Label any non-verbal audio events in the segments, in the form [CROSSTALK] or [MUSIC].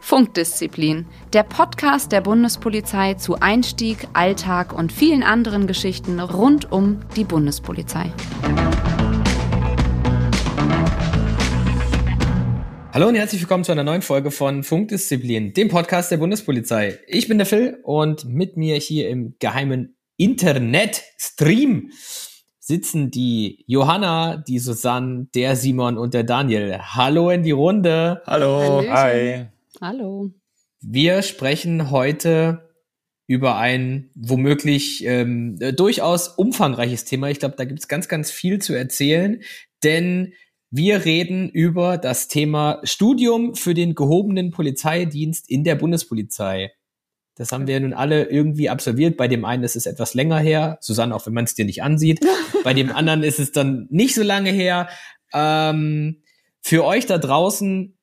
Funkdisziplin, der Podcast der Bundespolizei zu Einstieg, Alltag und vielen anderen Geschichten rund um die Bundespolizei. Hallo und herzlich willkommen zu einer neuen Folge von Funkdisziplin, dem Podcast der Bundespolizei. Ich bin der Phil und mit mir hier im geheimen Internet-Stream sitzen die Johanna, die Susanne, der Simon und der Daniel. Hallo in die Runde. Hallo. Hallöchen. Hi. Hallo. Wir sprechen heute über ein womöglich ähm, äh, durchaus umfangreiches Thema. Ich glaube, da gibt es ganz, ganz viel zu erzählen, denn wir reden über das Thema Studium für den gehobenen Polizeidienst in der Bundespolizei. Das haben wir nun alle irgendwie absolviert. Bei dem einen ist es etwas länger her, Susanne, auch wenn man es dir nicht ansieht. [LAUGHS] Bei dem anderen ist es dann nicht so lange her. Ähm, für euch da draußen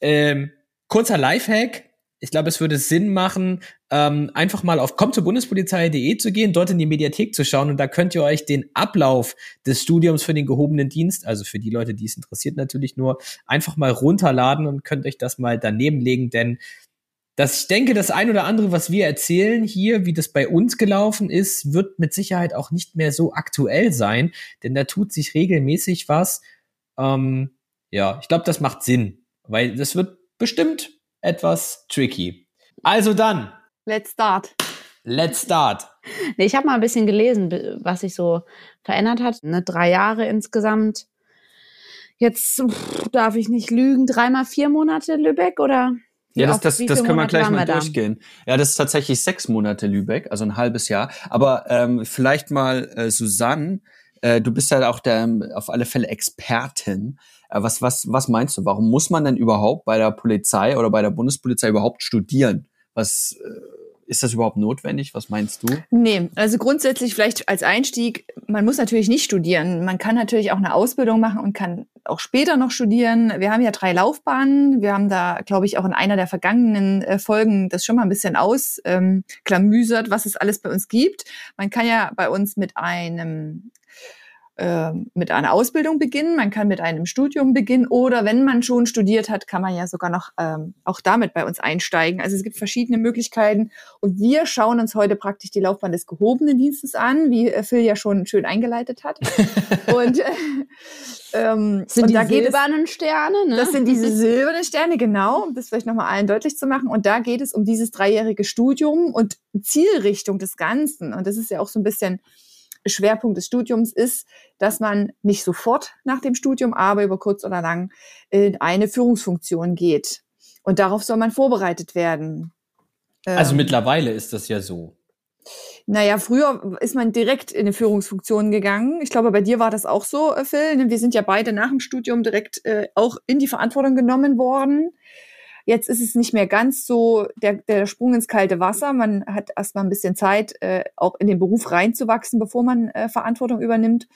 ähm, kurzer Lifehack. Ich glaube, es würde Sinn machen, ähm, einfach mal auf komm zur Bundespolizei.de zu gehen, dort in die Mediathek zu schauen und da könnt ihr euch den Ablauf des Studiums für den gehobenen Dienst, also für die Leute, die es interessiert natürlich nur, einfach mal runterladen und könnt euch das mal daneben legen, denn das, ich denke, das ein oder andere, was wir erzählen hier, wie das bei uns gelaufen ist, wird mit Sicherheit auch nicht mehr so aktuell sein, denn da tut sich regelmäßig was. Ähm, ja, ich glaube, das macht Sinn, weil das wird bestimmt etwas tricky. Also dann, Let's start. let's start. Nee, ich habe mal ein bisschen gelesen, was sich so verändert hat. Ne, drei Jahre insgesamt. Jetzt pff, darf ich nicht lügen. Dreimal vier Monate Lübeck oder? Ja, das, das, das können wir Monate gleich mal da? durchgehen. Ja, das ist tatsächlich sechs Monate Lübeck, also ein halbes Jahr. Aber ähm, vielleicht mal äh, Susanne, äh, du bist ja auch der auf alle Fälle Expertin. Äh, was, was, was meinst du? Warum muss man denn überhaupt bei der Polizei oder bei der Bundespolizei überhaupt studieren? Was äh, ist das überhaupt notwendig? Was meinst du? Nee, also grundsätzlich vielleicht als Einstieg, man muss natürlich nicht studieren. Man kann natürlich auch eine Ausbildung machen und kann auch später noch studieren. Wir haben ja drei Laufbahnen. Wir haben da, glaube ich, auch in einer der vergangenen äh, Folgen das schon mal ein bisschen ausklamüsert, was es alles bei uns gibt. Man kann ja bei uns mit einem ähm, mit einer Ausbildung beginnen, man kann mit einem Studium beginnen oder wenn man schon studiert hat, kann man ja sogar noch ähm, auch damit bei uns einsteigen. Also es gibt verschiedene Möglichkeiten und wir schauen uns heute praktisch die Laufbahn des gehobenen Dienstes an, wie äh, Phil ja schon schön eingeleitet hat. [LAUGHS] und äh, ähm, und die da geht silbernen Sterne, ne? das sind diese [LAUGHS] silbernen Sterne, genau, um das vielleicht nochmal allen deutlich zu machen. Und da geht es um dieses dreijährige Studium und Zielrichtung des Ganzen. Und das ist ja auch so ein bisschen Schwerpunkt des Studiums ist, dass man nicht sofort nach dem Studium, aber über kurz oder lang in eine Führungsfunktion geht. Und darauf soll man vorbereitet werden. Also Ähm, mittlerweile ist das ja so. naja, früher ist man direkt in eine Führungsfunktion gegangen. Ich glaube, bei dir war das auch so, äh, Phil. Wir sind ja beide nach dem Studium direkt äh, auch in die Verantwortung genommen worden. Jetzt ist es nicht mehr ganz so der, der Sprung ins kalte Wasser. Man hat erstmal ein bisschen Zeit, äh, auch in den Beruf reinzuwachsen, bevor man äh, Verantwortung übernimmt.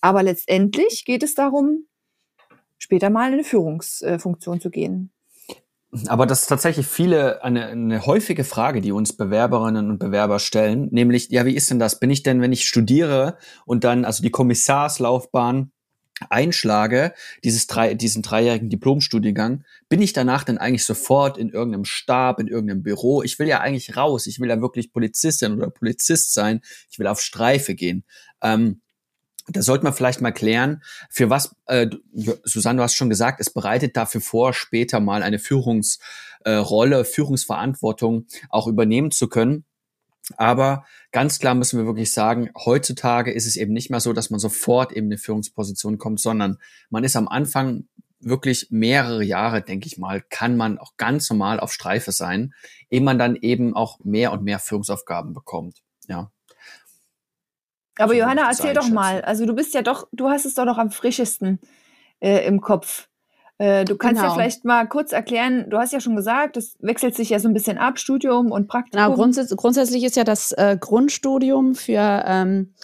Aber letztendlich geht es darum, später mal in eine Führungsfunktion zu gehen. Aber das ist tatsächlich viele eine, eine häufige Frage, die uns Bewerberinnen und Bewerber stellen, nämlich ja, wie ist denn das? Bin ich denn, wenn ich studiere und dann also die Kommissarslaufbahn einschlage, dieses drei, diesen dreijährigen Diplomstudiengang, bin ich danach dann eigentlich sofort in irgendeinem Stab, in irgendeinem Büro? Ich will ja eigentlich raus. Ich will ja wirklich Polizistin oder Polizist sein. Ich will auf Streife gehen. Ähm, da sollte man vielleicht mal klären, für was, äh, Susanne, du hast schon gesagt, es bereitet dafür vor, später mal eine Führungsrolle, äh, Führungsverantwortung auch übernehmen zu können. Aber ganz klar müssen wir wirklich sagen, heutzutage ist es eben nicht mehr so, dass man sofort eben in eine Führungsposition kommt, sondern man ist am Anfang wirklich mehrere Jahre, denke ich mal, kann man auch ganz normal auf Streife sein, ehe man dann eben auch mehr und mehr Führungsaufgaben bekommt. Ja. Aber So Johanna, erzähl doch mal. Also du bist ja doch, du hast es doch noch am frischesten äh, im Kopf. Äh, du kannst ja Genau. vielleicht mal kurz erklären, du hast ja schon gesagt, das wechselt sich ja so ein bisschen ab, Studium und Praktikum. Genau, grundsätzlich, grundsätzlich ist ja das äh, Grundstudium für ähm,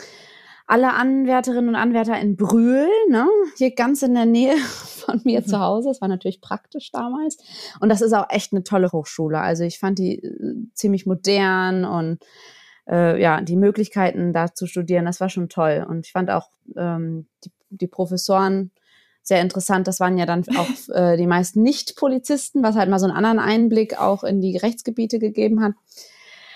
alle Anwärterinnen und Anwärter in Brühl, ne? hier ganz in der Nähe [LAUGHS] von mir zu Hause. Das war natürlich praktisch damals. Und das ist auch echt eine tolle Hochschule. Also ich fand die äh, ziemlich modern und äh, ja, die Möglichkeiten da zu studieren, das war schon toll. Und ich fand auch ähm, die die Professoren sehr interessant. Das waren ja dann auch [LAUGHS] äh, die meisten Nicht-Polizisten, was halt mal so einen anderen Einblick auch in die Rechtsgebiete gegeben hat.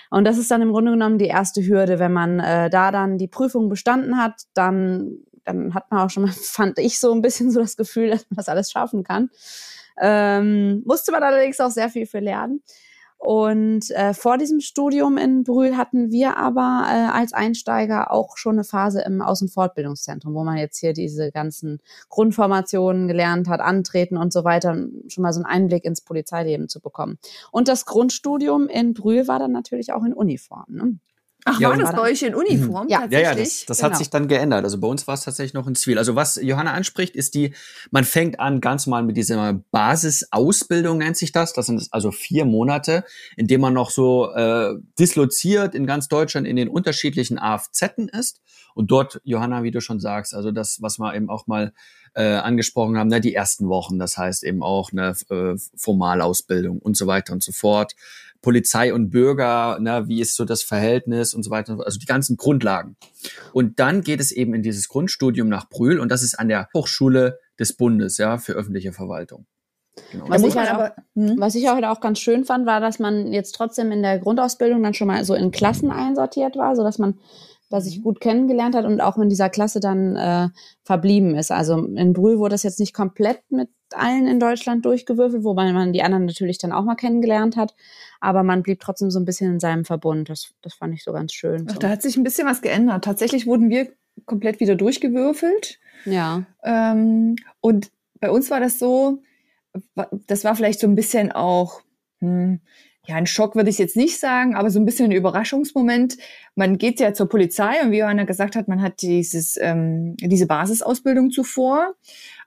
Und das ist dann im Grunde genommen die erste Hürde. Wenn man äh, da dann die Prüfung bestanden hat, dann, dann hat man auch schon mal, [LAUGHS] fand ich so ein bisschen so das Gefühl, dass man das alles schaffen kann. Ähm, musste man allerdings auch sehr viel für lernen. Und äh, vor diesem Studium in Brühl hatten wir aber äh, als Einsteiger auch schon eine Phase im Außenfortbildungszentrum, wo man jetzt hier diese ganzen Grundformationen gelernt hat, antreten und so weiter, schon mal so einen Einblick ins Polizeileben zu bekommen. Und das Grundstudium in Brühl war dann natürlich auch in Uniform. Ne? Ach, Ja, war das bei euch in Uniform? Ja. Ja, ja, tatsächlich? das, das Genau. hat sich dann geändert. Also bei uns war es tatsächlich noch in Zivil. Also was Johanna anspricht, ist die, man fängt an ganz mal mit dieser Basisausbildung, nennt sich das. Das sind also vier Monate, in dem man noch so äh, disloziert in ganz Deutschland in den unterschiedlichen AFZen ist. Und dort, Johanna, wie du schon sagst, also das, was wir eben auch mal äh, angesprochen haben, ne, die ersten Wochen, das heißt eben auch eine äh, Formalausbildung und so weiter und so fort. Polizei und Bürger, ne, wie ist so das Verhältnis und so weiter, also die ganzen Grundlagen. Und dann geht es eben in dieses Grundstudium nach Brühl und das ist an der Hochschule des Bundes, ja, für öffentliche Verwaltung. Genau. Was ich halt aber, hm? Was ich auch, auch ganz schön fand, war, dass man jetzt trotzdem in der Grundausbildung dann schon mal so in Klassen einsortiert war, so dass man da sich gut kennengelernt hat und auch in dieser Klasse dann äh, verblieben ist. Also in Brühl wurde das jetzt nicht komplett mit allen in Deutschland durchgewürfelt, wobei man die anderen natürlich dann auch mal kennengelernt hat, aber man blieb trotzdem so ein bisschen in seinem Verbund. Das, das fand ich so ganz schön. Ach, So. da hat sich ein bisschen was geändert. Tatsächlich wurden wir komplett wieder durchgewürfelt. Ja. Ähm, und bei uns war das so, das war vielleicht so ein bisschen auch, hm, ja, ein Schock würde ich jetzt nicht sagen, aber so ein bisschen ein Überraschungsmoment. Man geht ja zur Polizei und wie Johanna gesagt hat, man hat dieses, ähm, diese Basisausbildung zuvor.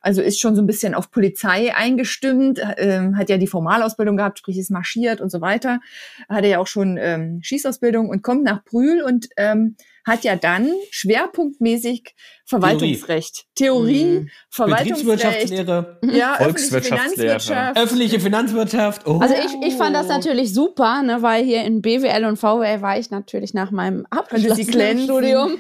Also ist schon so ein bisschen auf Polizei eingestimmt, ähm, hat ja die Formalausbildung gehabt, sprich ist marschiert und so weiter. Hatte ja auch schon ähm, Schießausbildung und kommt nach Brühl und ähm, hat ja dann schwerpunktmäßig Verwaltungsrecht, Theorie, Mhm. Verwaltungsrecht, Betriebswirtschaftslehre, ja, öffentliche Volkswirtschaftslehre. Finanzwirtschaft. öffentliche Finanzwirtschaft. Oh. Also ich, ich fand das natürlich super, ne, weil hier in BWL und VWL war ich natürlich nach meinem sie abgeschlossenen glänzen. Studium.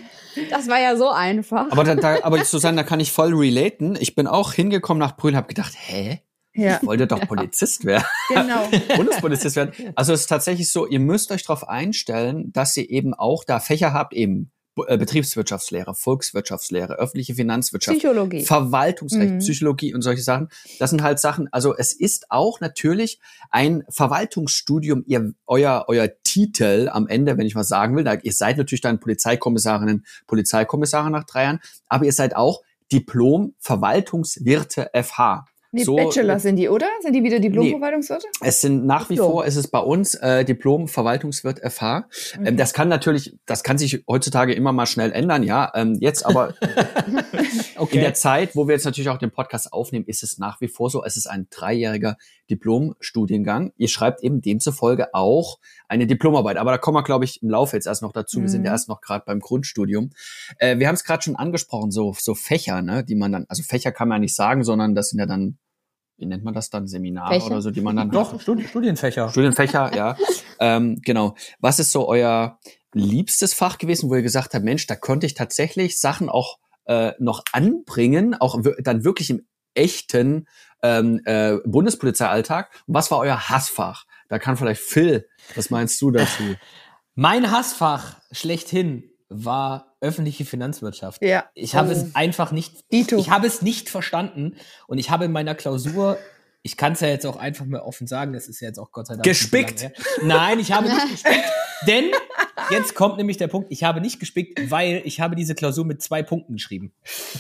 Das war ja so einfach. Aber, da, da, aber Susanne, da kann ich voll relaten. Ich bin auch hingekommen nach Brühl und habe gedacht, hä? Ja, Ich wollte doch Polizist werden. genau. [LAUGHS] Bundespolizist werden. Also es ist tatsächlich so, ihr müsst euch darauf einstellen, dass ihr eben auch da Fächer habt, eben äh, Betriebswirtschaftslehre, Volkswirtschaftslehre, öffentliche Finanzwirtschaft, Psychologie. Verwaltungsrecht, Mhm. Psychologie und solche Sachen. Das sind halt Sachen, also es ist auch natürlich ein Verwaltungsstudium, ihr, euer, euer Titel am Ende, wenn ich mal sagen will, da, ihr seid natürlich dann Polizeikommissarinnen, Polizeikommissare nach drei Jahren, aber ihr seid auch Diplom Verwaltungswirte FH. Nee, So, Bachelor äh, sind die, oder? Sind die wieder Diplomverwaltungswirte? Es sind nach wie Diplom. vor, ist es bei uns äh, Diplom Verwaltungswirt FH. Ähm, das kann natürlich, das kann sich heutzutage immer mal schnell ändern, ja. Ähm, jetzt aber [LAUGHS] in der Zeit, wo wir jetzt natürlich auch den Podcast aufnehmen, ist es nach wie vor so. Es ist ein dreijähriger Diplomstudiengang. Ihr schreibt eben demzufolge auch eine Diplomarbeit. Aber da kommen wir, glaube ich, im Laufe jetzt erst noch dazu. Wir sind ja Mhm. erst noch gerade beim Grundstudium. Äh, wir haben es gerade schon angesprochen, so, so Fächer, ne, die man dann, also Fächer kann man ja nicht sagen, sondern das sind ja dann, wie nennt man das dann, Seminare Fächer? oder so, die man dann [LAUGHS] Doch, Studi Studienfächer. Studienfächer, [LAUGHS] ja. Ähm, genau. Was ist so euer liebstes Fach gewesen, wo ihr gesagt habt, Mensch, da konnte ich tatsächlich Sachen auch äh, noch anbringen, auch dann wirklich im echten ähm, äh, Bundespolizeialltag? Und was war euer Hassfach? Da kann vielleicht Phil, was meinst du dazu? [LAUGHS] Mein Hassfach schlechthin war öffentliche Finanzwirtschaft. Ja. Ich habe Oh. es einfach nicht, Dito. ich habe es nicht verstanden und ich habe in meiner Klausur, ich kann es ja jetzt auch einfach mal offen sagen, das ist ja jetzt auch Gott sei Dank. Gespickt. Nein, ich habe nicht gespickt, [LAUGHS] denn jetzt kommt nämlich der Punkt, ich habe nicht gespickt, weil ich habe diese Klausur mit zwei Punkten geschrieben.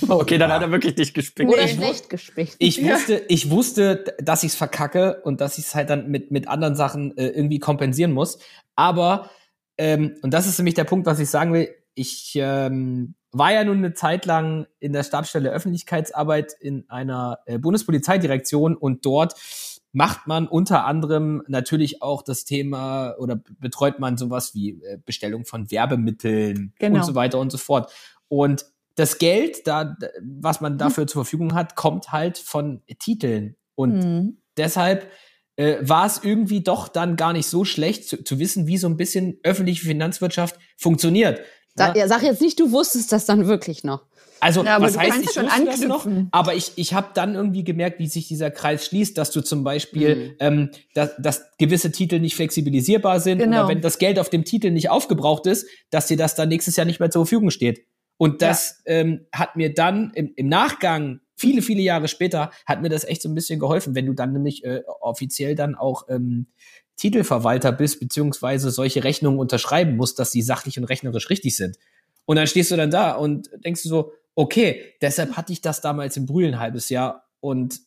Okay, dann hat er wirklich nicht gespickt. Oder ich schlecht gespickt. Ich Ja. wusste, ich wusste, dass ich es verkacke und dass ich es halt dann mit, mit anderen Sachen äh, irgendwie kompensieren muss. Aber, ähm, und das ist nämlich der Punkt, was ich sagen will, ich ähm, war ja nun eine Zeit lang in der Stabsstelle Öffentlichkeitsarbeit in einer äh, Bundespolizeidirektion und dort macht man unter anderem natürlich auch das Thema oder betreut man sowas wie äh, Bestellung von Werbemitteln Genau. und so weiter und so fort. Und das Geld, da, was man dafür zur Verfügung hat, kommt halt von Titeln. Und Mhm. deshalb äh, war es irgendwie doch dann gar nicht so schlecht zu, zu wissen, wie so ein bisschen öffentliche Finanzwirtschaft funktioniert. Sag, Ja? ja, sag jetzt nicht, du wusstest das dann wirklich noch. Also, Ja, aber was heißt, ich schon das noch, anknüpfen. aber ich, ich habe dann irgendwie gemerkt, wie sich dieser Kreis schließt, dass du zum Beispiel, Mhm. ähm, dass, dass gewisse Titel nicht flexibilisierbar sind Genau. oder wenn das Geld auf dem Titel nicht aufgebraucht ist, dass dir das dann nächstes Jahr nicht mehr zur Verfügung steht. Und das ähm, hat mir dann im, im Nachgang, viele, viele Jahre später, hat mir das echt so ein bisschen geholfen, wenn du dann nämlich äh, offiziell dann auch ähm, Titelverwalter bist, beziehungsweise solche Rechnungen unterschreiben musst, dass sie sachlich und rechnerisch richtig sind. Und dann stehst du dann da und denkst du so, okay, deshalb hatte ich das damals im Brühl ein halbes Jahr und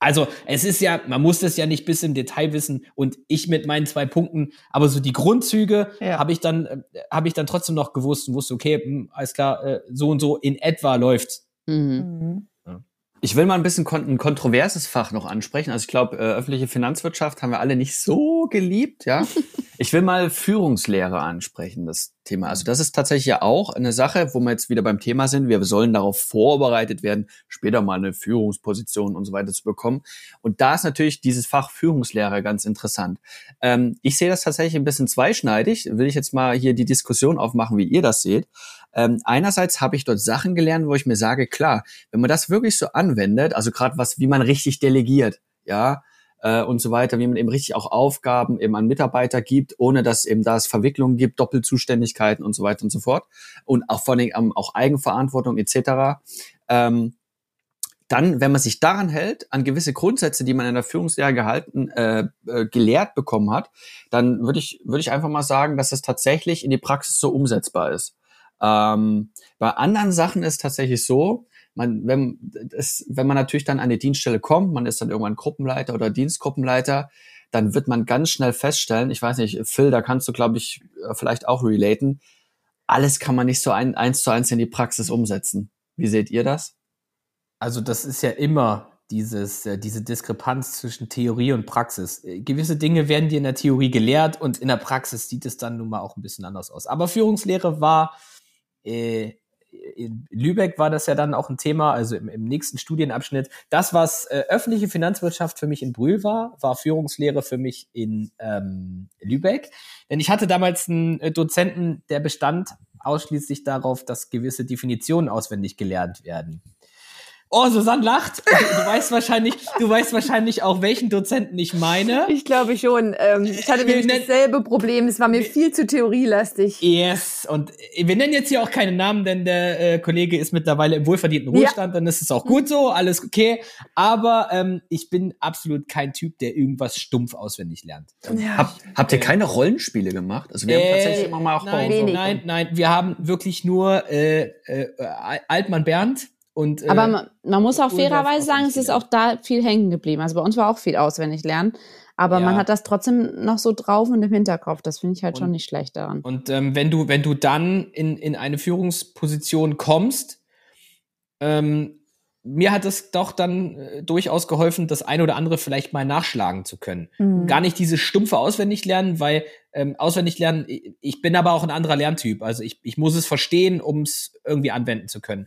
also es ist ja, man muss das ja nicht bis im Detail wissen und ich mit meinen zwei Punkten, aber so die Grundzüge Ja. habe ich dann habe ich dann trotzdem noch gewusst und wusste, okay, hm, alles klar, äh, so und so in etwa läuft's. Mhm. Mhm. Ich will mal ein bisschen kon ein kontroverses Fach noch ansprechen. Also ich glaube, äh, öffentliche Finanzwirtschaft haben wir alle nicht so geliebt, ja. [LAUGHS] ich will mal Führungslehre ansprechen, das Thema. Also das ist tatsächlich ja auch eine Sache, wo wir jetzt wieder beim Thema sind. Wir sollen darauf vorbereitet werden, später mal eine Führungsposition und so weiter zu bekommen. Und da ist natürlich dieses Fach Führungslehre ganz interessant. Ähm, ich sehe das tatsächlich ein bisschen zweischneidig. Will ich jetzt mal hier die Diskussion aufmachen, wie ihr das seht. Ähm, einerseits habe ich dort Sachen gelernt, wo ich mir sage, klar, wenn man das wirklich so anwendet, also gerade was, wie man richtig delegiert, ja, äh, und so weiter, wie man eben richtig auch Aufgaben eben an Mitarbeiter gibt, ohne dass eben da es Verwicklungen gibt, Doppelzuständigkeiten und so weiter und so fort und auch vor allem ähm, auch Eigenverantwortung etc. Ähm, dann, wenn man sich daran hält, an gewisse Grundsätze, die man in der Führungslehre gehalten, äh, äh, gelehrt bekommen hat, dann würde ich, würde ich einfach mal sagen, dass das tatsächlich in die Praxis so umsetzbar ist. Ähm, bei anderen Sachen ist tatsächlich so, man, wenn, es, wenn man natürlich dann an die Dienststelle kommt, man ist dann irgendwann Gruppenleiter oder Dienstgruppenleiter, dann wird man ganz schnell feststellen, ich weiß nicht, Phil, da kannst du, glaube ich, äh, vielleicht auch relaten, alles kann man nicht so ein, eins zu eins in die Praxis umsetzen. Wie seht ihr das? Also das ist ja immer dieses, äh, diese Diskrepanz zwischen Theorie und Praxis. Äh, Gewisse Dinge werden dir in der Theorie gelehrt und in der Praxis sieht es dann nun mal auch ein bisschen anders aus. Aber Führungslehre war, äh, in Lübeck war das ja dann auch ein Thema, also im, im nächsten Studienabschnitt. Das, was äh, öffentliche Finanzwirtschaft für mich in Brühl war, war Führungslehre für mich in ähm, Lübeck. Denn ich hatte damals einen äh, Dozenten, der bestand ausschließlich darauf, dass gewisse Definitionen auswendig gelernt werden. Oh, Susanne lacht. Du, du weißt wahrscheinlich, du weißt wahrscheinlich auch, welchen Dozenten ich meine. Ich glaube schon. Ähm, ich hatte nämlich dasselbe Problem. Es war mir viel zu theorielastig. Yes. Und äh, wir nennen jetzt hier auch keine Namen, denn der äh, Kollege ist mittlerweile im wohlverdienten Ja. Ruhestand, dann ist es auch gut so, alles okay. Aber ähm, ich bin absolut kein Typ, der irgendwas stumpf auswendig lernt. Ja. Hab, habt ihr keine Rollenspiele gemacht? Also wir haben Äh, tatsächlich immer mal auch nein, nein, nein, wir haben wirklich nur äh, äh, Altmann Bernd und äh, Aber man, man muss auch fairerweise sagen, es ist auch da viel hängen geblieben. Also bei uns war auch viel auswendig lernen. Aber Ja. man hat das trotzdem noch so drauf und im Hinterkopf. Das finde ich halt Und- schon nicht schlecht daran. Und ähm, wenn du, wenn du dann in, in eine Führungsposition kommst, ähm, mir hat es doch dann äh, durchaus geholfen, das eine oder andere vielleicht mal nachschlagen zu können. Mhm. Gar nicht diese stumpfe auswendig lernen, weil ähm, auswendig lernen, ich, ich bin aber auch ein anderer Lerntyp. Also ich, ich muss es verstehen, um es irgendwie anwenden zu können.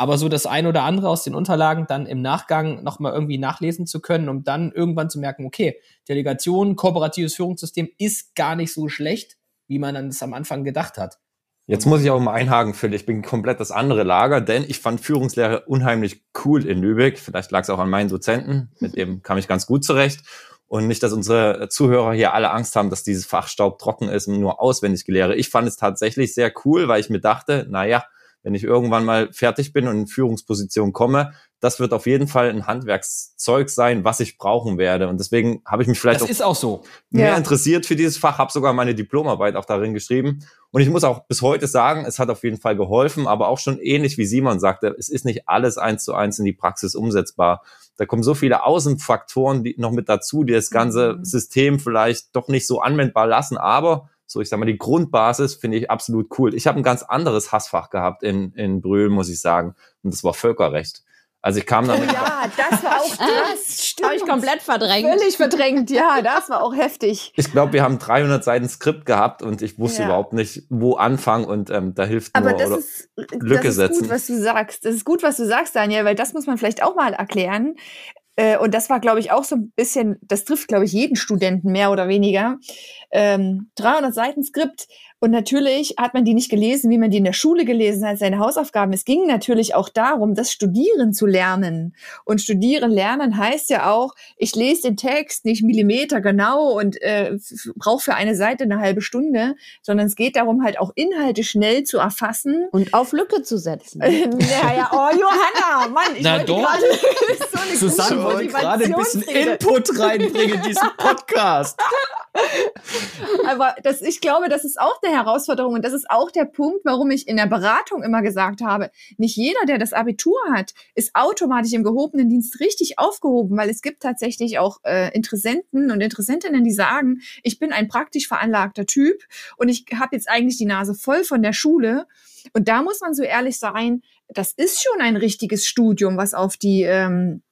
Aber so das eine oder andere aus den Unterlagen dann im Nachgang nochmal irgendwie nachlesen zu können, um dann irgendwann zu merken, okay, Delegation, kooperatives Führungssystem ist gar nicht so schlecht, wie man es am Anfang gedacht hat. Jetzt muss ich auch mal einhaken, Phil. Ich bin komplett das andere Lager, denn ich fand Führungslehre unheimlich cool in Lübeck. Vielleicht lag es auch an meinen Dozenten, mit dem kam ich ganz gut zurecht. Und nicht, dass unsere Zuhörer hier alle Angst haben, dass dieses Fach staubtrocken ist und nur auswendig gelehre. Ich fand es tatsächlich sehr cool, weil ich mir dachte, na ja, wenn ich irgendwann mal fertig bin und in Führungsposition komme, das wird auf jeden Fall ein Handwerkszeug sein, was ich brauchen werde. Und deswegen habe ich mich vielleicht Das auch ist auch so. mehr Ja. interessiert für dieses Fach, habe sogar meine Diplomarbeit auch darin geschrieben. Und ich muss auch bis heute sagen, es hat auf jeden Fall geholfen, aber auch schon ähnlich wie Simon sagte, es ist nicht alles eins zu eins in die Praxis umsetzbar. Da kommen so viele Außenfaktoren die noch mit dazu, die das ganze Mhm. System vielleicht doch nicht so anwendbar lassen, aber so, ich sag mal, die Grundbasis finde ich absolut cool. Ich habe ein ganz anderes Hassfach gehabt in, in Brühl, muss ich sagen. Und das war Völkerrecht. Also ich kam dann [LAUGHS] ja, das war auch das. Habe ich komplett verdrängt. Völlig verdrängt. Ja, das war auch heftig. Ich glaube, wir haben 300 Seiten Skript gehabt und ich wusste Ja. überhaupt nicht, wo anfangen und ähm, da hilft Aber nur das oder, ist, Lücke das ist setzen. gut, was du sagst. Das ist gut, was du sagst, Daniel, weil das muss man vielleicht auch mal erklären. Äh, Und das war, glaube ich, auch so ein bisschen, das trifft, glaube ich, jeden Studenten mehr oder weniger. Ähm, 300 Seiten Skript. Und natürlich hat man die nicht gelesen, wie man die in der Schule gelesen hat, seine Hausaufgaben. Es ging natürlich auch darum, das Studieren zu lernen. Und Studieren lernen heißt ja auch, ich lese den Text nicht Millimeter genau und äh, brauche für eine Seite eine halbe Stunde, sondern es geht darum, halt auch Inhalte schnell zu erfassen. Und auf Lücke zu setzen. [LAUGHS] ja, ja, oh Johanna, Mann, ich Na wollte gerade [LAUGHS] so eine Susanne wollte gerade ein bisschen. Input reinbringen in diesen Podcast. Aber das, ich glaube, das ist auch eine Herausforderung und das ist auch der Punkt, warum ich in der Beratung immer gesagt habe, nicht jeder, der das Abitur hat, ist automatisch im gehobenen Dienst richtig aufgehoben, weil es gibt tatsächlich auch äh, Interessenten und Interessentinnen, die sagen, ich bin ein praktisch veranlagter Typ und ich habe jetzt eigentlich die Nase voll von der Schule. Und da muss man so ehrlich sein, das ist schon ein richtiges Studium, was auf die ähm,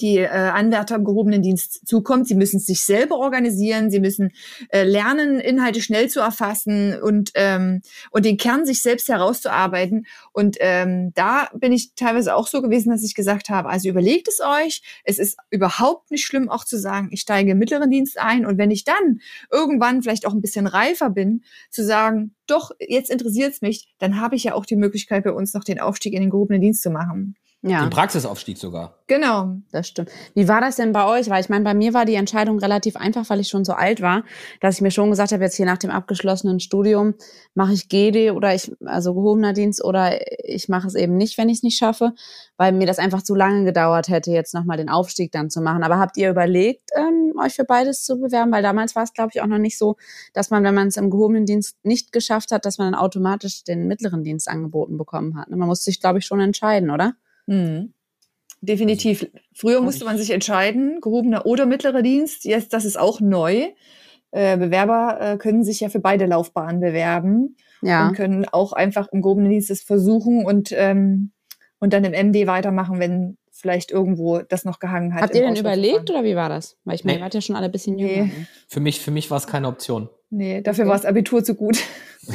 die äh, Anwärter im gehobenen Dienst zukommt. Sie müssen sich selber organisieren, sie müssen äh, lernen, Inhalte schnell zu erfassen und, ähm, und den Kern sich selbst herauszuarbeiten. Und ähm, da bin ich teilweise auch so gewesen, dass ich gesagt habe, also überlegt es euch. Es ist überhaupt nicht schlimm, auch zu sagen, ich steige im mittleren Dienst ein. Und wenn ich dann irgendwann vielleicht auch ein bisschen reifer bin, zu sagen, doch, jetzt interessiert es mich, dann habe ich ja auch die Möglichkeit, bei uns noch den Aufstieg in den gehobenen Dienst zu machen. Ja, Den Praxisaufstieg sogar. Genau. das stimmt. Wie war das denn bei euch? Weil ich meine, bei mir war die Entscheidung relativ einfach, weil ich schon so alt war, dass ich mir schon gesagt habe, jetzt hier nach dem abgeschlossenen Studium mache ich GD oder ich, also gehobener Dienst oder ich mache es eben nicht, wenn ich es nicht schaffe, weil mir das einfach zu lange gedauert hätte, jetzt nochmal den Aufstieg dann zu machen. Aber habt ihr überlegt, ähm, euch für beides zu bewerben? Weil damals war es, glaube ich, auch noch nicht so, dass man, wenn man es im gehobenen Dienst nicht geschafft hat, dass man dann automatisch den mittleren Dienst angeboten bekommen hat. ne? Man musste sich, glaube ich, schon entscheiden, oder? Mhm. Definitiv. Früher musste man sich entscheiden, gehobener oder mittlerer Dienst. Jetzt, das ist auch neu. Äh, Bewerber äh, können sich ja für beide Laufbahnen bewerben Ja. und können auch einfach im gehobenen Dienst das versuchen und, ähm, und dann im MD weitermachen, wenn vielleicht irgendwo das noch gehangen hat. Habt ihr denn überlegt oder wie war das? Weil ich meine, Nee. ihr wart ja schon alle ein bisschen Nee. jünger. Für mich, für mich war es keine Option. Nee, dafür war das Abitur zu gut.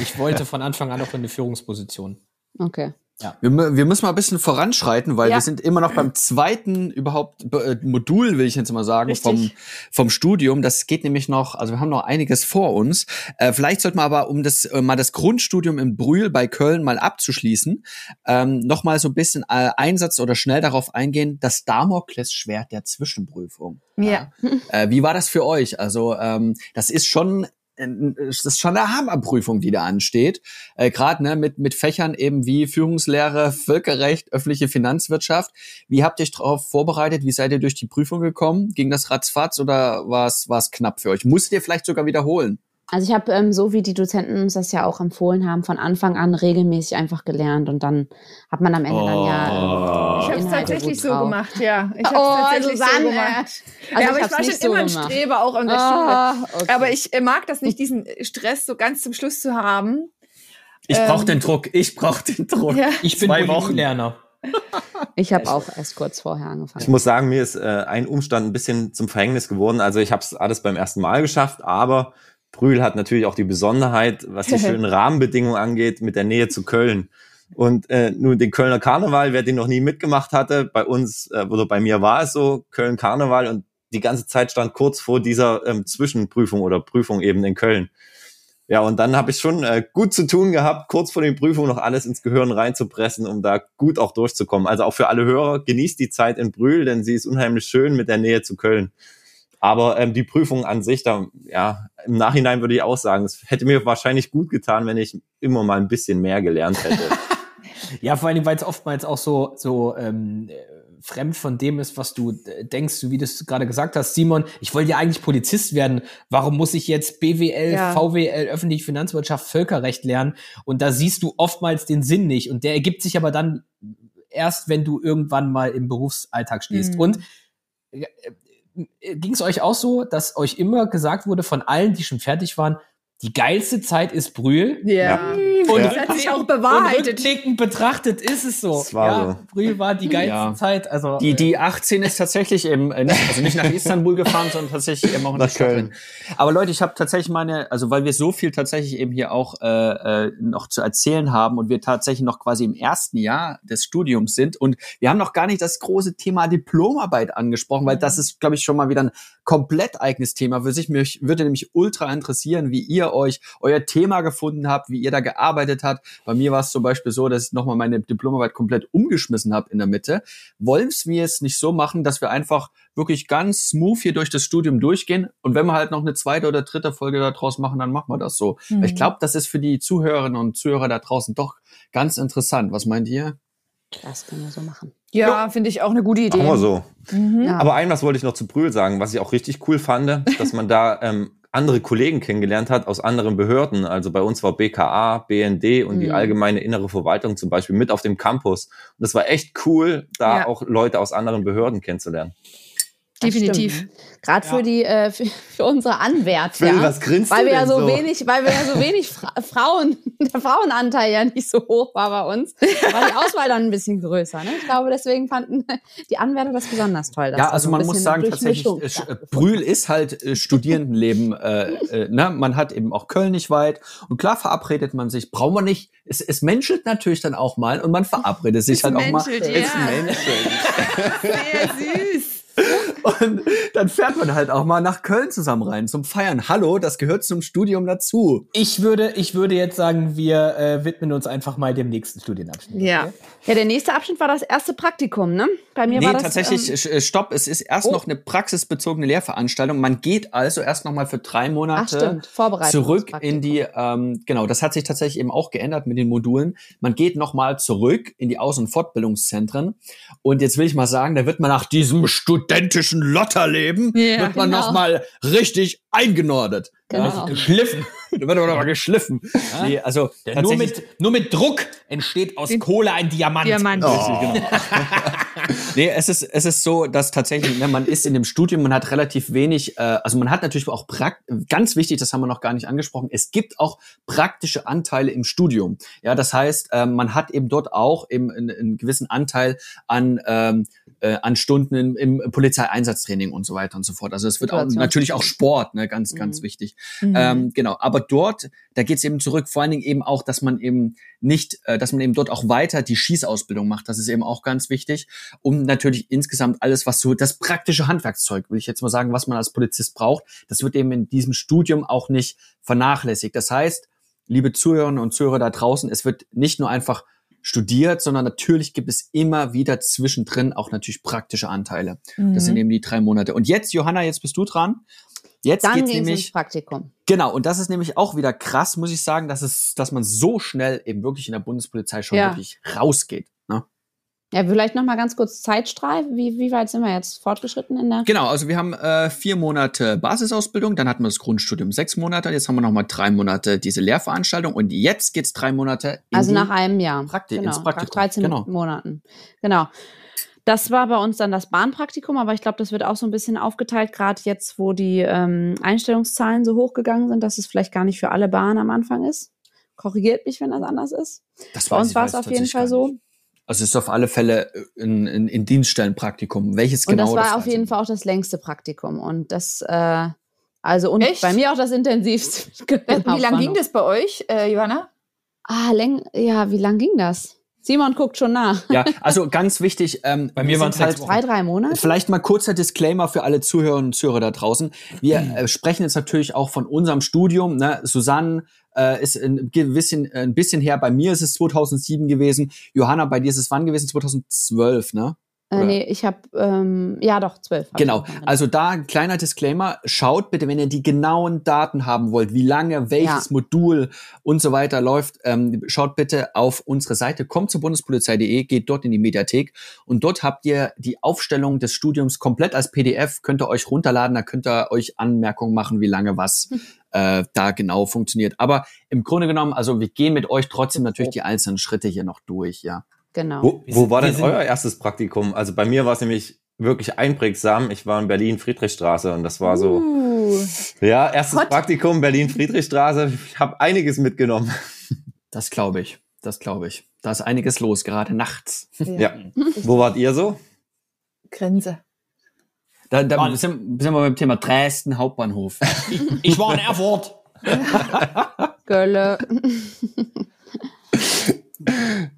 Ich wollte von Anfang an auch in eine Führungsposition. Okay. Wir, mü- wir müssen mal ein bisschen voranschreiten, weil Ja. wir sind immer noch beim zweiten überhaupt äh, Modul, will ich jetzt mal sagen, Richtig. vom, vom Studium. Das geht nämlich noch, also wir haben noch einiges vor uns. Äh, vielleicht sollten wir aber, um das äh, mal das Grundstudium in Brühl bei Köln mal abzuschließen, ähm, noch mal so ein bisschen äh, Einsatz oder schnell darauf eingehen, das Damoklesschwert der Zwischenprüfung. Ja. Äh, wie war das für euch? Also ähm, das ist schon das ist schon eine Hammerprüfung, die da ansteht. Äh, Gerade ne, mit, mit Fächern eben wie Führungslehre, Völkerrecht, öffentliche Finanzwirtschaft. Wie habt ihr euch darauf vorbereitet? Wie seid ihr durch die Prüfung gekommen? Ging das ratzfatz oder war es war es knapp für euch? Musstet ihr vielleicht sogar wiederholen? Also ich habe, ähm, so wie die Dozenten uns das ja auch empfohlen haben, von Anfang an regelmäßig einfach gelernt und dann hat man am Ende dann ja. Ich ähm, habe es tatsächlich so gemacht, ja. Ich habe Oh, tatsächlich so Susanne. gemacht. Also ja, aber ich ich, war schon so immer ein. Streber auch in der Schule. Ah, okay. Aber ich äh, mag das nicht, diesen Stress so ganz zum Schluss zu haben. Ich Ähm, brauch den Druck. Ich brauch den Druck. Ja. Ich bin Zwei Wochen. Lerner. Ich habe auch erst kurz vorher Ich angefangen. muss sagen, mir ist äh, ein Umstand ein bisschen zum Verhängnis geworden. Also ich habe es alles beim ersten Mal geschafft, aber Brühl hat natürlich auch die Besonderheit, was die [LAUGHS] schönen Rahmenbedingungen angeht, mit der Nähe zu Köln. Und äh, nun den Kölner Karneval, wer den noch nie mitgemacht hatte, bei uns äh, oder bei mir war es so, Köln Karneval und die ganze Zeit stand kurz vor dieser ähm, Zwischenprüfung oder Prüfung eben in Köln. Ja, und dann habe ich schon äh, gut zu tun gehabt, kurz vor den Prüfungen noch alles ins Gehirn reinzupressen, um da gut auch durchzukommen. Also auch für alle Hörer, genießt die Zeit in Brühl, denn sie ist unheimlich schön mit der Nähe zu Köln. Aber ähm, die Prüfung an sich, da, ja, im Nachhinein würde ich auch sagen, es hätte mir wahrscheinlich gut getan, wenn ich immer mal ein bisschen mehr gelernt hätte. [LAUGHS] Ja, vor allem, weil es oftmals auch so, so ähm, äh, fremd von dem ist, was du denkst, so wie du es gerade gesagt hast, Simon, ich wollte ja eigentlich Polizist werden. Warum muss ich jetzt BWL, Ja. VWL, öffentliche Finanzwirtschaft, Völkerrecht lernen? Und da siehst du oftmals den Sinn nicht. Und der ergibt sich aber dann erst, wenn du irgendwann mal im Berufsalltag stehst. Mhm. Und äh, ging es euch auch so, dass euch immer gesagt wurde von allen, die schon fertig waren, die geilste Zeit ist Brühl? Ja. Und Das hat sich auch Und bewahrheitet. rückblickend betrachtet ist es so. Das war ja, so. Brühl war die geilste Ja. Zeit. Also Die, die 18 ist tatsächlich im, äh, nicht- also nicht nach Istanbul gefahren, sondern tatsächlich eben auch in Nach Köln. Aber Leute, ich habe tatsächlich meine, also weil wir so viel tatsächlich eben hier auch äh, äh, noch zu erzählen haben und wir tatsächlich noch quasi im ersten Jahr des Studiums sind und wir haben noch gar nicht das große Thema Diplomarbeit angesprochen, weil das ist, glaube ich, schon mal wieder ein komplett eigenes Thema für sich. Mich würde nämlich ultra interessieren, wie ihr ihr euch euer Thema gefunden habt, wie ihr da gearbeitet habt. Bei mir war es zum Beispiel so, dass ich nochmal meine Diplomarbeit komplett umgeschmissen habe in der Mitte. Wollen wir es nicht so machen, dass wir einfach wirklich ganz smooth hier durch das Studium durchgehen und wenn wir halt noch eine zweite oder dritte Folge daraus machen, dann machen wir das so. Mhm. Ich glaube, das ist für die Zuhörerinnen und Zuhörer da draußen doch ganz interessant. Was meint ihr? Das können wir so machen. Ja, finde ich auch eine gute Idee. Machen wir so. Mhm. Ja. Aber ein was wollte ich noch zu Brühl sagen, was ich auch richtig cool fand, dass man da ähm, andere Kollegen kennengelernt hat aus anderen Behörden. Also bei uns war BKA, BND und die Mhm. allgemeine innere Verwaltung zum Beispiel mit auf dem Campus. Und das war echt cool, da Ja. auch Leute aus anderen Behörden kennenzulernen. Definitiv. Gerade für die, äh, für, für unsere Anwärter. Phil, was grinst weil du wir ja so, so? wenig, weil wir ja so wenig Fra [LAUGHS] Frauen, der Frauenanteil ja nicht so hoch war bei uns, war die Auswahl dann ein bisschen größer. Ne? Ich glaube, deswegen fanden die Anwärter das besonders toll. dass Ja, also man muss sagen, tatsächlich, äh, Brühl ist halt äh, Studierendenleben. äh, äh, ne? Man hat eben auch Köln nicht weit. Und klar verabredet man sich, braucht man nicht. Es, es menschelt natürlich dann auch mal und man verabredet sich Es halt auch mal. menschelt, Es ja. menschelt. [LAUGHS] Sehr süß. Und dann fährt man halt auch mal nach Köln zusammen rein zum Feiern. Hallo, das gehört zum Studium dazu. Ich würde, ich würde jetzt sagen, wir äh, widmen uns einfach mal dem nächsten Studienabschnitt. Ja. okay? Ja, der nächste Abschnitt war das erste Praktikum, ne? Bei mir Nee, war das tatsächlich, ähm, äh, stopp, es ist erst Oh. noch eine praxisbezogene Lehrveranstaltung. Man geht also erst noch mal für drei ach Monate stimmt, Vorbereitung. zurück in die, ähm, genau, das hat sich tatsächlich eben auch geändert mit den Modulen. Man geht nochmal zurück in die Aus- und Fortbildungszentren. Und jetzt will ich mal sagen, da wird man nach diesem studentischen Lotterleben, Ja, wird man genau. nochmal richtig eingenordet. Genau. Geschliffen. [LAUGHS] Da wird aber nochmal geschliffen. Nee, also nur mit, nur mit Druck entsteht aus Kohle ein Diamant. Diamant. Oh. [LAUGHS] nee, es ist, es ist so, dass tatsächlich, ne, man ist in dem Studium, man hat relativ wenig, äh, also man hat natürlich auch prakt ganz wichtig, das haben wir noch gar nicht angesprochen, es gibt auch praktische Anteile im Studium. Ja, das heißt, ähm, man hat eben dort auch eben einen, einen gewissen Anteil an, ähm, äh, an Stunden im, im Polizeieinsatztraining und so weiter und so fort. Also es wird auch natürlich auch Sport, ne, ganz, ganz Mhm. wichtig. Mhm. Ähm, genau, aber dort, da geht's eben zurück, vor allen Dingen eben auch, dass man eben nicht, äh, dass man eben dort auch weiter die Schießausbildung macht. Das ist eben auch ganz wichtig, um natürlich insgesamt alles, was so das praktische Handwerkszeug, will ich jetzt mal sagen, was man als Polizist braucht, das wird eben in diesem Studium auch nicht vernachlässigt. Das heißt, liebe Zuhörerinnen und Zuhörer da draußen, es wird nicht nur einfach studiert, sondern natürlich gibt es immer wieder zwischendrin auch natürlich praktische Anteile. Das sind Mhm. eben die drei Monate. Und jetzt, Johanna, jetzt bist du dran. Jetzt Dann geht's es ins nämlich Praktikum. Genau, und das ist nämlich auch wieder krass, muss ich sagen, dass es, dass man so schnell eben wirklich in der Bundespolizei schon Ja. wirklich rausgeht. Ne? Ja, vielleicht noch mal ganz kurz Zeitstrahl. Wie, wie weit sind wir jetzt fortgeschritten in der? Genau, also wir haben äh, vier Monate Basisausbildung, dann hatten wir das Grundstudium sechs Monate, jetzt haben wir noch mal drei Monate diese Lehrveranstaltung und jetzt geht's drei Monate in Also nach einem Jahr. Prakti- genau, ins Praktikum, Nach 13 genau. Monaten. Genau. Das war bei uns dann das Bahnpraktikum, aber ich glaube, das wird auch so ein bisschen aufgeteilt, gerade jetzt, wo die ähm, Einstellungszahlen so hochgegangen sind, dass es vielleicht gar nicht für alle Bahnen am Anfang ist. Korrigiert mich, wenn das anders ist. das Bei uns war es auf jeden Fall so. Also es ist auf alle Fälle ein, ein, ein Dienststellenpraktikum. Welches Und genau das war auf weiß jeden Fall auch das längste Praktikum. Und das, äh, also und Echt? bei mir auch das intensivste. [LAUGHS] Genau, Wie lange war ging noch- das bei euch, äh, Johanna? Ah, läng ja, wie lang ging das? Simon guckt schon nach. Ja, [LAUGHS] also ganz wichtig. Ähm, Bei mir sind sechs Wochen. Zwei, drei Monate? Vielleicht mal kurzer Disclaimer für alle Zuhörerinnen und Zuhörer da draußen. Wir äh, sprechen jetzt natürlich auch von unserem Studium. Ne? Susanne äh, ist ein bisschen, ein bisschen her. Bei mir ist es 2007 gewesen. Johanna, bei dir ist es wann gewesen? 2012, ne? Äh, nee, ich habe, ähm, ja doch, zwölf. Genau. Also da ein kleiner Disclaimer. Schaut bitte, wenn ihr die genauen Daten haben wollt, wie lange welches Ja. Modul und so weiter läuft, ähm, schaut bitte auf unsere Seite, kommt zur Bundespolizei.de, geht dort in die Mediathek und dort habt ihr die Aufstellung des Studiums komplett als PDF, könnt ihr euch runterladen, da könnt ihr euch Anmerkungen machen, wie lange was [LAUGHS] äh, da genau funktioniert. Aber im Grunde genommen, also wir gehen mit euch trotzdem natürlich die einzelnen Schritte hier noch durch, ja. Genau. Wo, wo sind- war denn euer erstes Praktikum? Also bei mir war es nämlich wirklich einprägsam. Ich war in Berlin Friedrichstraße und das war so, Uh, ja, erstes Hot. Praktikum Berlin Friedrichstraße. Ich habe einiges mitgenommen. Das glaube ich. Das glaube ich. Da ist einiges los, gerade nachts. Ja. Wo wart ihr so? Grenze. Da, da Mann. sind, sind wir beim Thema Dresden Hauptbahnhof. [LAUGHS] Ich war in Erfurt. Gölle. [LAUGHS]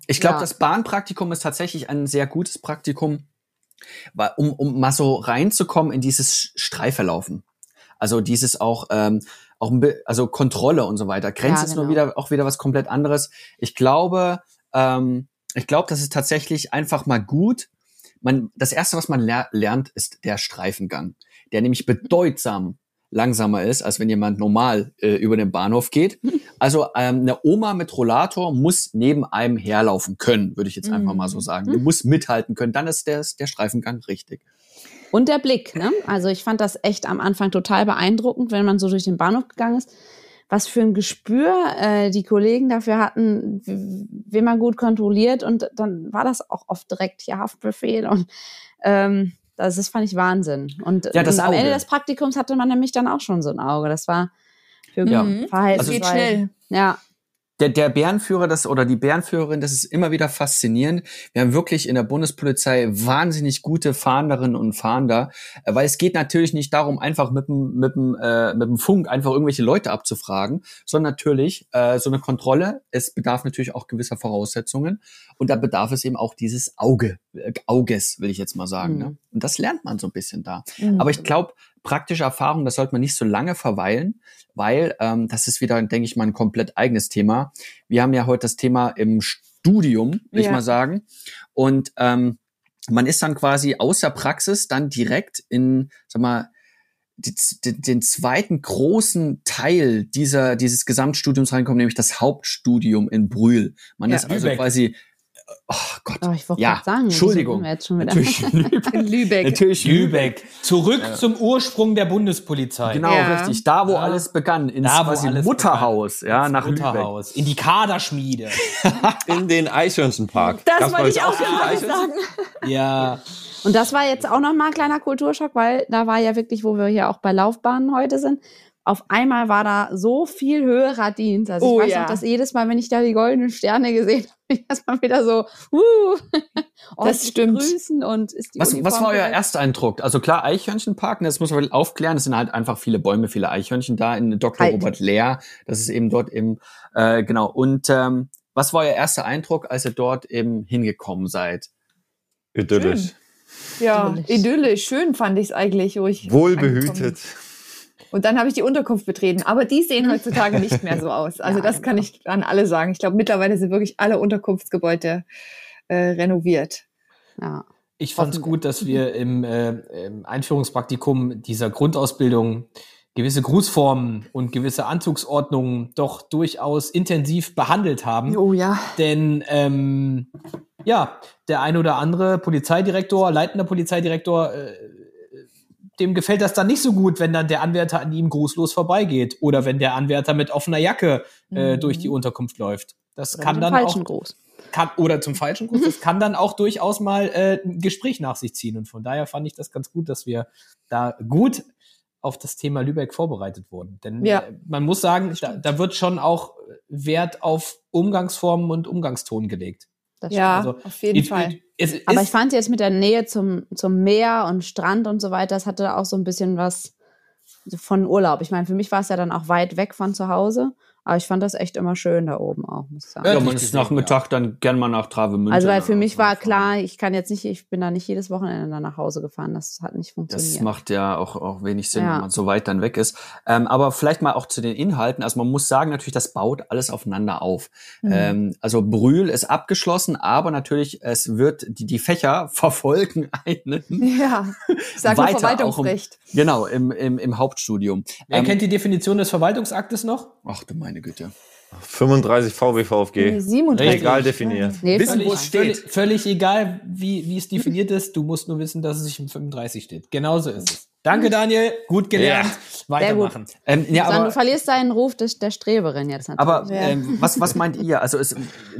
Ich glaube, Ja. das Bahnpraktikum ist tatsächlich ein sehr gutes Praktikum, um, um mal so reinzukommen in dieses Streifelaufen. Also dieses auch ähm, auch also Kontrolle und so weiter. Grenze Ja, ist nur genau. wieder auch wieder was komplett anderes. Ich glaube, ähm, ich glaube, das ist tatsächlich einfach mal gut. Man, das erste, was man ler lernt, ist der Streifengang, der nämlich bedeutsam langsamer ist, als wenn jemand normal äh, über den Bahnhof geht. [LAUGHS] Also ähm, eine Oma mit Rollator muss neben einem herlaufen können, würde ich jetzt einfach mal so sagen. Die muss mithalten können. Dann ist der, der Streifengang richtig. Und der Blick, ne? Also ich fand das echt am Anfang total beeindruckend, wenn man so durch den Bahnhof gegangen ist. Was für ein Gespür äh, die Kollegen dafür hatten, wen man gut kontrolliert. Und dann war das auch oft direkt hier Haftbefehl. Und ähm, das ist, fand ich Wahnsinn. Und, Ja, das und am Auge. Ende des Praktikums hatte man nämlich dann auch schon so ein Auge. Das war für Ja. Mhm. Verhalten. Das geht schnell. Ja, der, der Bärenführer das oder die Bärenführerin, das ist immer wieder faszinierend. Wir haben wirklich in der Bundespolizei wahnsinnig gute Fahnderinnen und Fahnder, weil es geht natürlich nicht darum, einfach mit dem, mit dem, äh, mit dem Funk einfach irgendwelche Leute abzufragen, sondern natürlich äh, so eine Kontrolle. Es bedarf natürlich auch gewisser Voraussetzungen und da bedarf es eben auch dieses Auge, Auges, will ich jetzt mal sagen. Mhm. Ne? Und das lernt man so ein bisschen da. Mhm. Aber ich glaube, praktische Erfahrung, das sollte man nicht so lange verweilen, weil ähm, das ist wieder, denke ich mal, ein komplett eigenes Thema. Wir haben ja heute das Thema im Studium, will ich Ja. mal sagen. Und ähm, man ist dann quasi aus der Praxis dann direkt in, sag mal, die, den, den zweiten großen Teil dieser, dieses Gesamtstudiums reinkommen, nämlich das Hauptstudium in Brühl. Man Ja. ist also Lübeck. quasi, oh Gott, oh, ich wollte Ja, gerade sagen, Entschuldigung. wieso sind wir jetzt schon wieder. natürlich [LAUGHS] Lübeck. in [LAUGHS] Lübeck. Natürlich Lübeck. Zurück zum Ursprung der Bundespolizei. Genau, Ja. richtig. Da, wo Ja. alles begann, ins Da, wo quasi alles Mutterhaus, ja, Ins nach Mutterhaus. In die Kaderschmiede. [LAUGHS] In den Eichhörnchenpark. Das bei wollte ich auch gerade sagen. ja. Und das war jetzt auch nochmal ein kleiner Kulturschock, weil da war ja wirklich, wo wir hier auch bei Laufbahnen heute sind, auf einmal war da so viel höherer Dienst. Also Oh ich weiß ja. noch, dass jedes Mal, wenn ich da die goldenen Sterne gesehen [LAUGHS] habe, ich erstmal wieder so, uh, [LAUGHS] ordentlich stimmt. grüßen und ist die Was, was war euer erster Eindruck? Also klar, Eichhörnchenpark, ne, das muss man aufklären. Es sind halt einfach viele Bäume, viele Eichhörnchen da in Dr. Halt. Robert Lehr. Das ist eben dort im, äh, genau. Und ähm, was war euer erster Eindruck, als ihr dort eben hingekommen seid? Idyllisch. Ja, Idyllisch. idyllisch. Schön fand ich es eigentlich, wo ich Wohlbehütet. Und dann habe ich die Unterkunft betreten. Aber die sehen heutzutage nicht mehr so aus. Also [LAUGHS] Ja, das kann genau. ich an alle sagen. Ich glaube, mittlerweile sind wirklich alle Unterkunftsgebäude äh, renoviert. Ja. Ich fand es gut, dass wir im, äh, im Einführungspraktikum dieser Grundausbildung gewisse Grußformen und gewisse Anzugsordnungen doch durchaus intensiv behandelt haben. Oh ja. Denn ähm, ja, der ein oder andere Polizeidirektor, leitender Polizeidirektor, äh, dem gefällt das dann nicht so gut, wenn dann der Anwärter an ihm grußlos vorbeigeht oder wenn der Anwärter mit offener Jacke äh, Mhm. durch die Unterkunft läuft. Das Oder kann dann falschen auch Gruß. kann, oder zum falschen Gruß, das [LAUGHS] kann dann auch durchaus mal äh, ein Gespräch nach sich ziehen. Und von daher fand ich das ganz gut, dass wir da gut auf das Thema Lübeck vorbereitet wurden. Denn Ja. äh, man muss sagen, da, da wird schon auch Wert auf Umgangsformen und Umgangston gelegt. Das Ja, Also, auf jeden It- Fall. it- ist, Aber ich fand jetzt mit der Nähe zum, zum Meer und Strand und so weiter, das hatte auch so ein bisschen was von Urlaub. Ich meine, für mich war es ja dann auch weit weg von zu Hause, aber ich fand das echt immer schön da oben auch, muss ich sagen. Ja, Ja, man ist gesehen, nach Mittag dann gern mal nach Travemünde. Also weil für mich war klar, ich kann jetzt nicht, ich bin da nicht jedes Wochenende dann nach Hause gefahren. Das hat nicht funktioniert. Das macht ja auch, auch wenig Sinn, Ja. wenn man so weit dann weg ist. Ähm, aber vielleicht mal auch zu den Inhalten. Also man muss sagen, natürlich, das baut alles aufeinander auf. Mhm. Ähm, also Brühl ist abgeschlossen, aber natürlich, es wird, die, die Fächer [LAUGHS] verfolgen einen. [LAUGHS] Ja, ich sage nur Weiter auch Verwaltungsrecht. Genau, im, im, im Hauptstudium. Wer Ähm, kennt die Definition des Verwaltungsaktes noch? ach du meine Güte. 35 VW VfG. Nee, 37. Legal definiert. Nee, Wissen, völlig- wo es steht. Völlig, völlig egal, wie, wie es definiert ist. Du musst nur wissen, dass es sich im 35 steht. Genauso ist es. Danke, Daniel. Gut gelernt. Weitermachen. Ähm, ja, aber, du verlierst deinen Ruf des, der Streberin jetzt natürlich. Aber Ja. ähm, was, was meint ihr? Also es,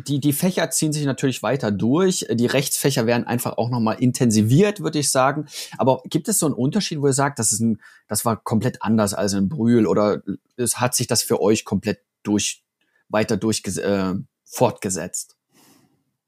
die, die Fächer ziehen sich natürlich weiter durch. Die Rechtsfächer werden einfach auch nochmal intensiviert, würde ich sagen. Aber gibt es so einen Unterschied, wo ihr sagt, das, ist ein, das war komplett anders als in Brühl oder es hat sich das für euch komplett durch, weiter durchges äh, fortgesetzt?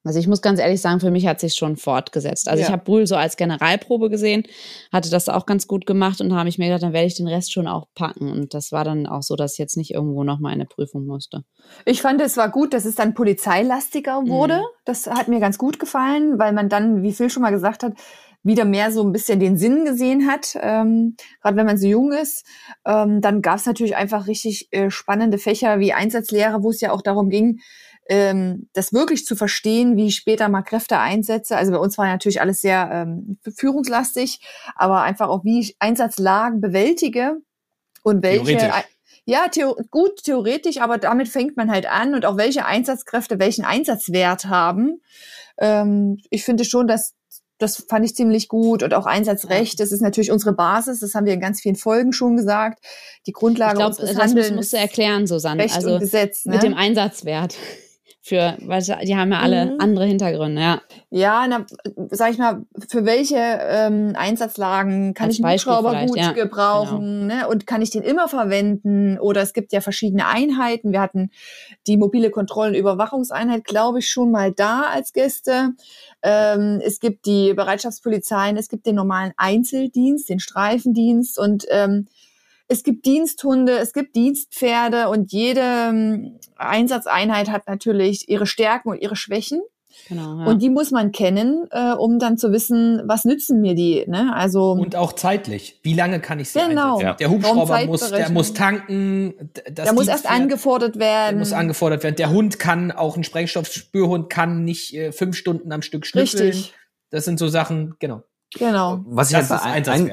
Also ich muss ganz ehrlich sagen, für mich hat sich schon fortgesetzt. Also Ja. ich habe Brühl so als Generalprobe gesehen, hatte das auch ganz gut gemacht und habe ich mir gedacht, dann werde ich den Rest schon auch packen. Und das war dann auch so, dass ich jetzt nicht irgendwo nochmal eine Prüfung musste. Ich fand, es war gut, dass es dann polizeilastiger wurde. Mhm. Das hat mir ganz gut gefallen, weil man dann, wie Phil schon mal gesagt hat, wieder mehr so ein bisschen den Sinn gesehen hat, ähm, gerade wenn man so jung ist. Ähm, dann gab es natürlich einfach richtig äh, spannende Fächer wie Einsatzlehre, wo es ja auch darum ging, ähm, das wirklich zu verstehen, wie ich später mal Kräfte einsetze. Also bei uns war natürlich alles sehr ähm, führungslastig, aber einfach auch, wie ich Einsatzlagen bewältige und welche. Ja, theo gut theoretisch, aber damit fängt man halt an und auch welche Einsatzkräfte welchen Einsatzwert haben. Ähm, ich finde schon, dass das fand ich ziemlich gut und auch Einsatzrecht, das ist natürlich unsere Basis, das haben wir in ganz vielen Folgen schon gesagt. Die Grundlage ich glaub, unseres das Handelns. Das musst du erklären, Susanne. Recht also und Gesetz, ne? mit dem Einsatzwert für, weil die haben ja alle mhm. andere Hintergründe, ja. Ja, na, sag ich mal, für welche ähm, Einsatzlagen kann Als ich einen Hubschrauber gut ja. gebrauchen, genau. ne? Und kann ich den immer verwenden? Oder es gibt ja verschiedene Einheiten. Wir hatten die mobile Kontroll- und Überwachungseinheit, glaube ich, schon mal da als Gäste. Ähm, es gibt die Bereitschaftspolizeien, es gibt den normalen Einzeldienst, den Streifendienst und ähm, es gibt Diensthunde, es gibt Dienstpferde und jede ähm, Einsatzeinheit hat natürlich ihre Stärken und ihre Schwächen. Genau, ja. Und die muss man kennen, äh, um dann zu wissen, was nützen mir die. Ne? Also und auch zeitlich. Wie lange kann ich sie genau. einsetzen? Ja. Der Hubschrauber muss, der muss tanken. der muss erst angefordert werden. Der muss angefordert werden. Der Hund kann auch ein Sprengstoffspürhund kann nicht äh, fünf Stunden am Stück schnüffeln. Richtig. Das sind so Sachen, genau. Genau. Was ich, halt bei ein,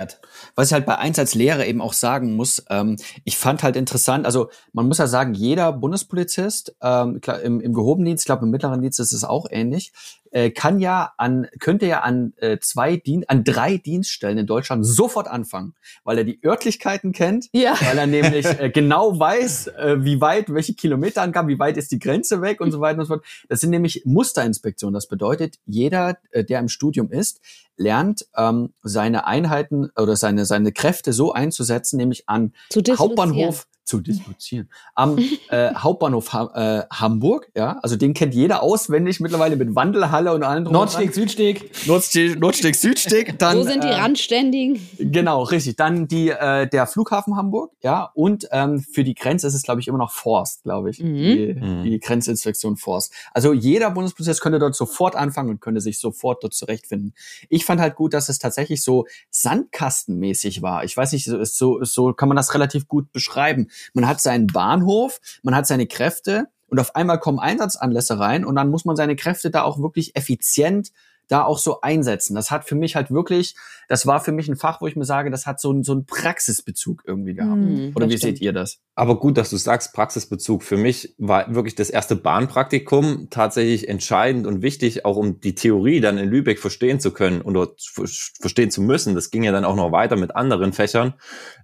was ich halt bei Einsatzlehre eben auch sagen muss, ähm, ich fand halt interessant, also man muss ja sagen, jeder Bundespolizist, ähm, klar, im, im gehobenen Dienst, ich glaube im mittleren Dienst ist es auch ähnlich, äh, kann ja an, könnte ja an äh, zwei Dien an drei Dienststellen in Deutschland sofort anfangen, weil er die Örtlichkeiten kennt, ja. weil er nämlich [LAUGHS] äh, genau weiß, äh, wie weit, welche Kilometerangaben, wie weit ist die Grenze weg und so weiter und so fort. Das sind nämlich Musterinspektionen. Das bedeutet, jeder, äh, der im Studium ist, lernt ähm, seine Einheiten oder seine seine Kräfte so einzusetzen, nämlich an Hauptbahnhof zu dislozieren. Am äh, [LAUGHS] Hauptbahnhof ha äh, Hamburg, ja, also den kennt jeder auswendig mittlerweile mit Wandelhalle und allen drum Nordsteg, Südsteg. Nordsteg, Nordsteg, Südsteg. Dann, Wo sind die äh, Randständigen? Genau, richtig. Dann die äh, der Flughafen Hamburg, ja, und ähm, für die Grenze ist es, glaube ich, immer noch Forst, glaube ich, mhm. die, mhm. die Grenzinspektion Forst. Also jeder Bundesprozess könnte dort sofort anfangen und könnte sich sofort dort zurechtfinden. Ich fand halt gut, dass es tatsächlich so sandkastenmäßig war. Ich weiß nicht, so, so kann man das relativ gut beschreiben man hat seinen Bahnhof, man hat seine Kräfte und auf einmal kommen Einsatzanlässe rein und dann muss man seine Kräfte da auch wirklich effizient da auch so einsetzen. Das hat für mich halt wirklich, das war für mich ein Fach, wo ich mir sage, das hat so, ein, so einen Praxisbezug irgendwie gehabt. Mhm, Oder wie stimmt. seht ihr das? Aber gut, dass du sagst, Praxisbezug. Für mich war wirklich das erste Bahnpraktikum tatsächlich entscheidend und wichtig, auch um die Theorie dann in Lübeck verstehen zu können oder verstehen zu müssen. Das ging ja dann auch noch weiter mit anderen Fächern.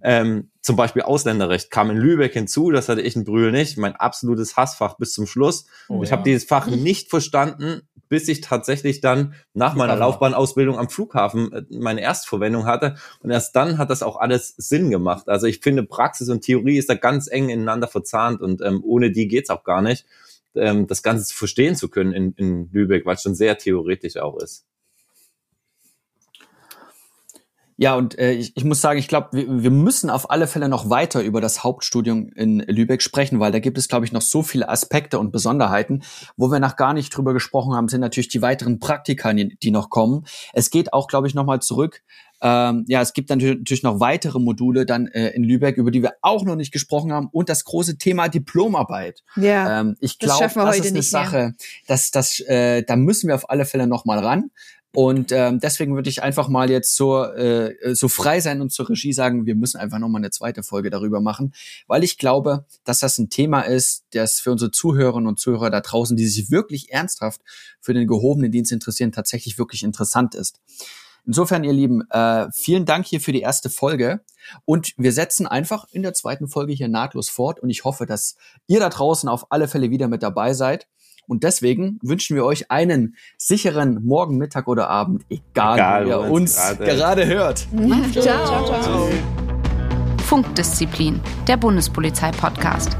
Ähm, zum Beispiel Ausländerrecht kam in Lübeck hinzu, das hatte ich in Brühl nicht, mein absolutes Hassfach bis zum Schluss. Oh, ich ja. habe dieses Fach [LAUGHS] nicht verstanden, bis ich tatsächlich dann nach meiner Laufbahnausbildung am Flughafen äh, meine Erstverwendung hatte. Und erst dann hat das auch alles Sinn gemacht. Also ich finde, Praxis und Theorie ist da ganz eng ineinander verzahnt und ähm, ohne die geht's auch gar nicht, ähm, das Ganze verstehen zu können in, in Lübeck, weil es schon sehr theoretisch auch ist. Ja, und äh, ich, ich muss sagen, ich glaube, wir, wir müssen auf alle Fälle noch weiter über das Hauptstudium in Lübeck sprechen, weil da gibt es, glaube ich, noch so viele Aspekte und Besonderheiten. Wo wir noch gar nicht drüber gesprochen haben, sind natürlich die weiteren Praktika, die noch kommen. Es geht auch, glaube ich, nochmal zurück. Ähm, ja, es gibt dann natürlich noch weitere Module dann äh, in Lübeck, über die wir auch noch nicht gesprochen haben. Und das große Thema Diplomarbeit. Ja, ähm, ich glaube, das, das ist eine Sache, dass das, äh, da müssen wir auf alle Fälle noch mal ran. Und ähm, deswegen würde ich einfach mal jetzt so, äh, so frei sein und zur Regie sagen, wir müssen einfach nochmal eine zweite Folge darüber machen, weil ich glaube, dass das ein Thema ist, das für unsere Zuhörerinnen und Zuhörer da draußen, die sich wirklich ernsthaft für den gehobenen Dienst interessieren, tatsächlich wirklich interessant ist. Insofern, ihr Lieben, äh, vielen Dank hier für die erste Folge. Und wir setzen einfach in der zweiten Folge hier nahtlos fort. Und ich hoffe, dass ihr da draußen auf alle Fälle wieder mit dabei seid. Und deswegen wünschen wir euch einen sicheren Morgen, Mittag oder Abend, egal, egal wo ihr uns gerade, gerade hört. ciao. ciao, ciao. Funkdisziplin, der Bundespolizei-Podcast.